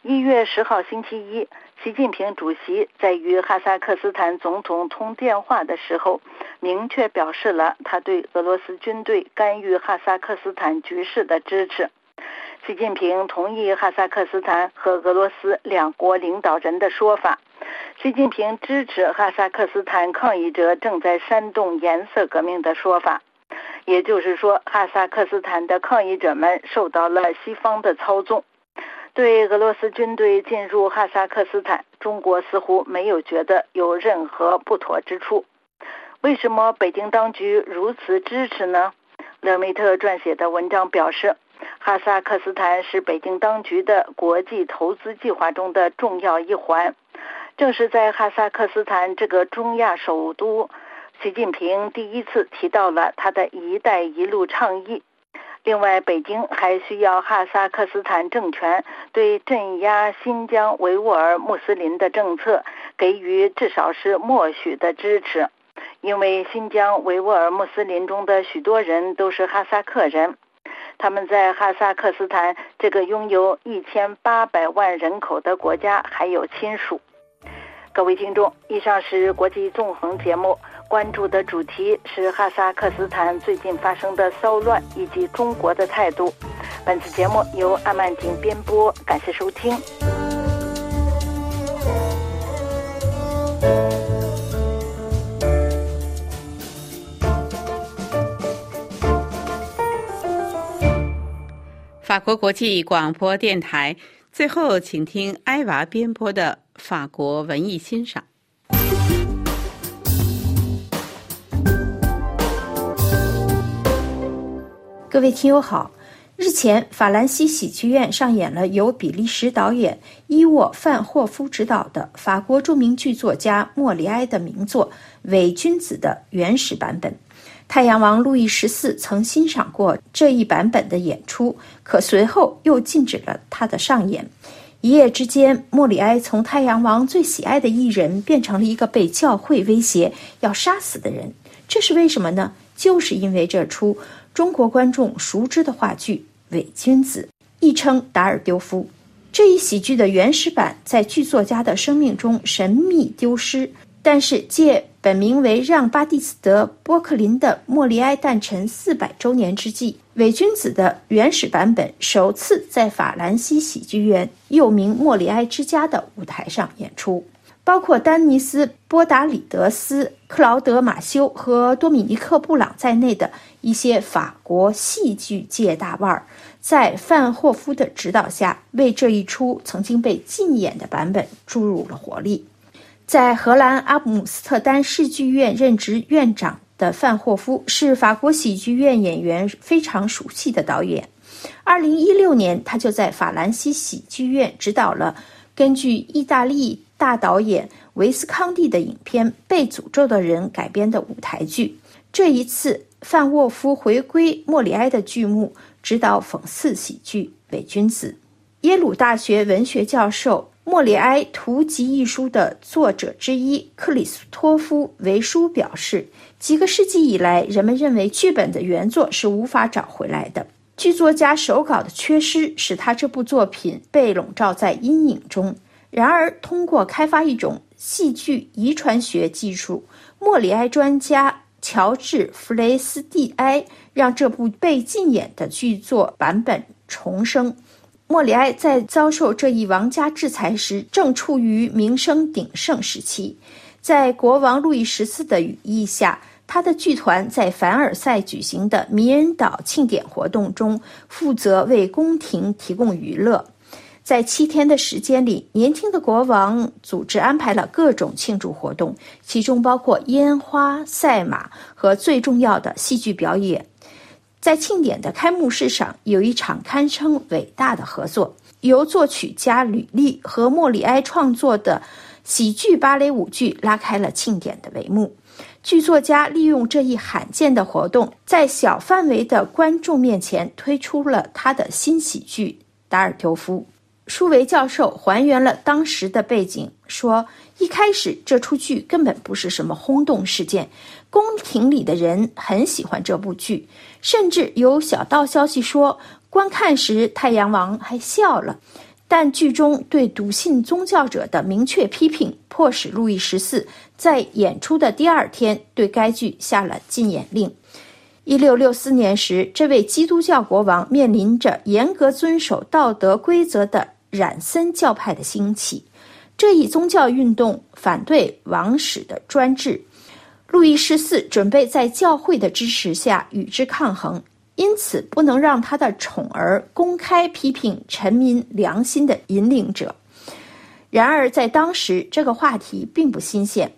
一月十号星期一，习近平主席在与哈萨克斯坦总统通电话的时候，明确表示了他对俄罗斯军队干预哈萨克斯坦局势的支持。习近平同意哈萨克斯坦和俄罗斯两国领导人的说法。习近平支持哈萨克斯坦抗议者正在煽动颜色革命的说法，也就是说，哈萨克斯坦的抗议者们受到了西方的操纵。对俄罗斯军队进入哈萨克斯坦，中国似乎没有觉得有任何不妥之处。为什么北京当局如此支持呢？勒梅特撰写的文章表示，哈萨克斯坦是北京当局的国际投资计划中的重要一环。正是在哈萨克斯坦这个中亚首都，习近平第一次提到了他的一带一路倡议。另外，北京还需要哈萨克斯坦政权对镇压新疆维吾尔穆斯林的政策给予至少是默许的支持，因为新疆维吾尔穆斯林中的许多人都是哈萨克人，他们在哈萨克斯坦这个拥有一千八百万人口的国家还有亲属。各位听众，以上是国际纵横节目。关注的主题是哈萨克斯坦最近发生的骚乱以及中国的态度。本次节目由阿曼婷编播，感谢收听。法国国际广播电台，最后请听埃娃编播的法国文艺欣赏。各位听友好，日前法兰西喜剧院上演了由比利时导演伊沃·范霍夫执导的法国著名剧作家莫里埃的名作《伪君子》的原始版本。太阳王路易十四曾欣赏过这一版本的演出，可随后又禁止了他的上演。一夜之间，莫里埃从太阳王最喜爱的艺人变成了一个被教会威胁要杀死的人。这是为什么呢？就是因为这出。中国观众熟知的话剧《伪君子》，亦称达尔丢夫。这一喜剧的原始版在剧作家的生命中神秘丢失，但是借本名为让·巴蒂斯德·波克林的莫里埃诞辰四百周年之际，《伪君子》的原始版本首次在法兰西喜剧院又名莫里埃之家的舞台上演出。包括丹尼斯·波达里德斯、克劳德·马修和多米尼克·布朗在内的一些法国戏剧界大腕儿，在范霍夫的指导下，为这一出曾经被禁演的版本注入了活力。在荷兰阿姆斯特丹市剧院任职院长的范霍夫，是法国喜剧院演员非常熟悉的导演。二零一六年，他就在法兰西喜剧院指导了根据意大利。大导演维斯康蒂的影片《被诅咒的人》改编的舞台剧，这一次范沃夫回归莫里埃的剧目，指导讽刺喜剧《伪君子》。耶鲁大学文学教授、莫里埃图集一书的作者之一克里斯托夫·维舒表示，几个世纪以来，人们认为剧本的原作是无法找回来的。剧作家手稿的缺失，使他这部作品被笼罩在阴影中。然而，通过开发一种戏剧遗传学技术，莫里埃专家乔治·弗雷斯蒂埃让这部被禁演的剧作版本重生。莫里埃在遭受这一王家制裁时，正处于名声鼎盛时期。在国王路易十四的羽翼下，他的剧团在凡尔赛举行的迷人岛庆典活动中，负责为宫廷提供娱乐。在七天的时间里，年轻的国王组织安排了各种庆祝活动，其中包括烟花、赛马和最重要的戏剧表演。在庆典的开幕式上，有一场堪称伟大的合作，由作曲家吕利和莫里埃创作的喜剧芭蕾舞剧拉开了庆典的帷幕。剧作家利用这一罕见的活动，在小范围的观众面前推出了他的新喜剧《达尔丢夫》。舒维教授还原了当时的背景，说：“一开始这出剧根本不是什么轰动事件，宫廷里的人很喜欢这部剧，甚至有小道消息说，观看时太阳王还笑了。但剧中对笃信宗教者的明确批评，迫使路易十四在演出的第二天对该剧下了禁演令。一六六四年时，这位基督教国王面临着严格遵守道德规则的。”冉森教派的兴起，这一宗教运动反对王室的专制。路易十四准备在教会的支持下与之抗衡，因此不能让他的宠儿公开批评臣民良心的引领者。然而，在当时，这个话题并不新鲜。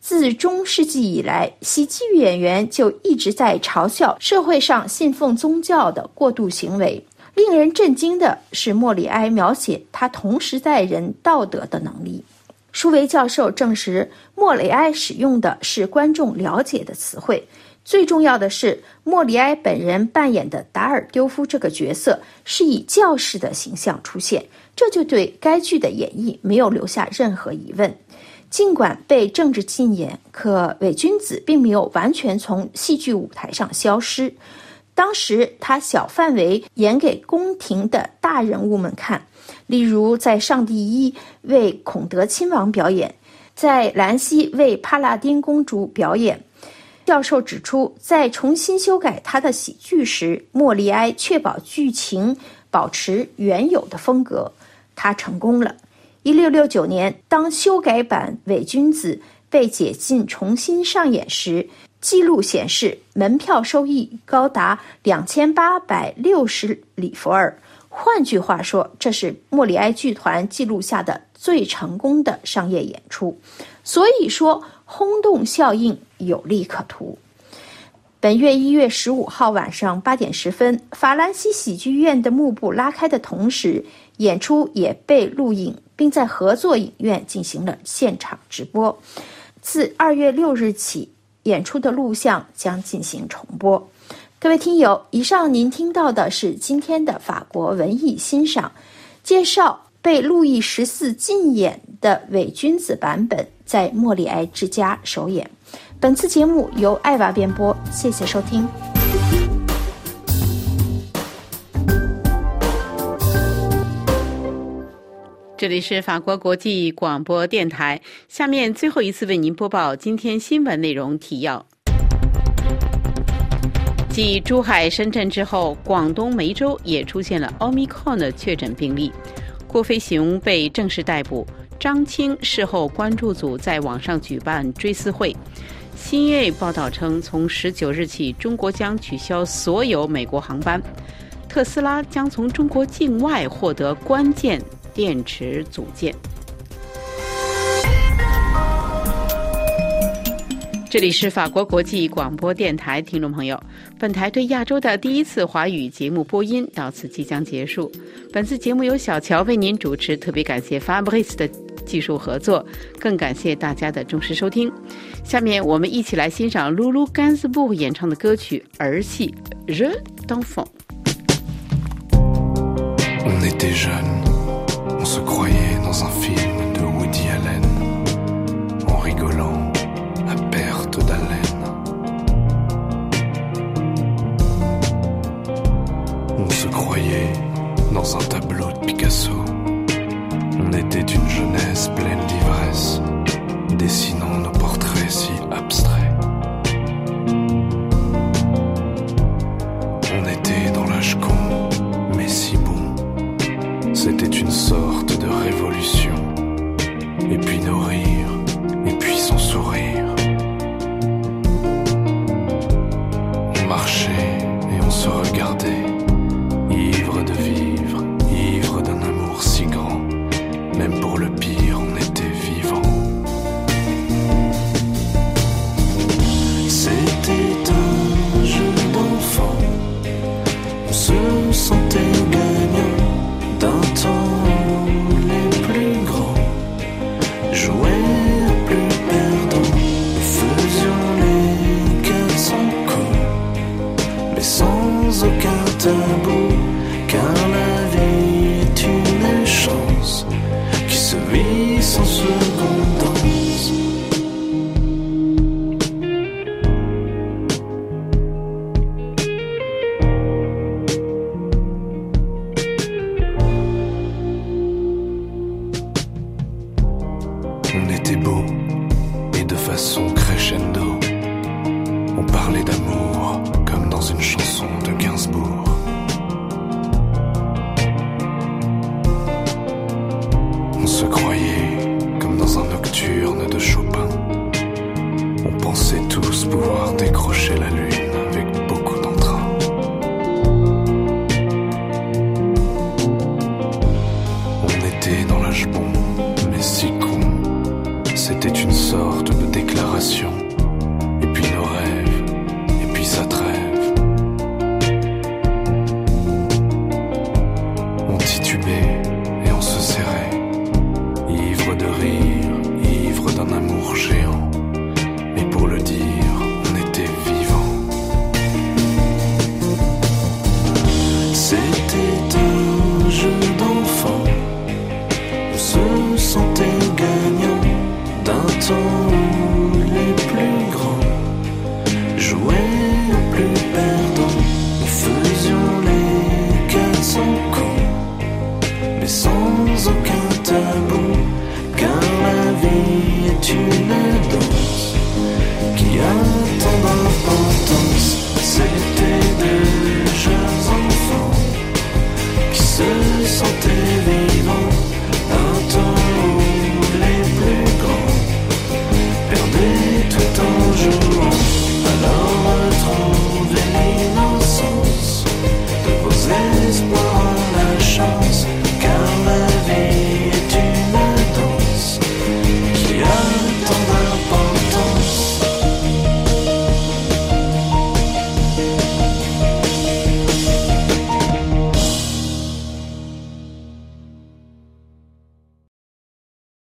自中世纪以来，喜剧演员就一直在嘲笑社会上信奉宗教的过度行为。令人震惊的是，莫里埃描写他同时代人道德的能力。舒维教授证实，莫里埃使用的是观众了解的词汇，最重要的是，莫里埃本人扮演的达尔丢夫这个角色是以教士的形象出现，这就对该剧的演绎没有留下任何疑问。尽管被政治禁言，可伪君子并没有完全从戏剧舞台上消失。当时他小范围演给宫廷的大人物们看，例如在上帝一为孔德亲王表演，在兰西为帕拉丁公主表演。教授指出，在重新修改他的喜剧时，莫里埃确保剧情保持原有的风格，他成功了。一六六九年，当修改版《伪君子》被解禁重新上演时，记录显示门票收益高达两千八百六十里弗尔。换句话说，这是莫里埃剧团记录下的最成功的商业演出。所以说。轰动效应有利可图。本月一月十五号晚上八点十分，法兰西喜剧院的幕布拉开的同时，演出也被录影，并在合作影院进行了现场直播。自二月六日起，演出的录像将进行重播。各位听友，以上您听到的是今天的法国文艺欣赏介绍。被路易十四禁演的伪君子版本在莫里埃之家首演。本次节目由艾娃编播，谢谢收听。这里是法国国际广播电台。下面最后一次为您播报今天新闻内容提要：继珠海、深圳之后，广东梅州也出现了奥密克戎的确诊病例。郭飞雄被正式逮捕，张青事后关注组在网上举办追思会。新锐报道称，从十九日起，中国将取消所有美国航班。特斯拉将从中国境外获得关键电池组件。这里是法国国际广播电台，听众朋友，本台对亚洲的第一次华语节目播音到此即将结束。本次节目由小乔为您主持，特别感谢 Fabrice 的技术合作，更感谢大家的忠实收听。下面我们一起来欣赏露露甘斯布演唱的歌曲《儿戏》，Je d'enfant。Dans un tableau de Picasso. On était une jeunesse pleine d'ivresse, dessinant nos portraits si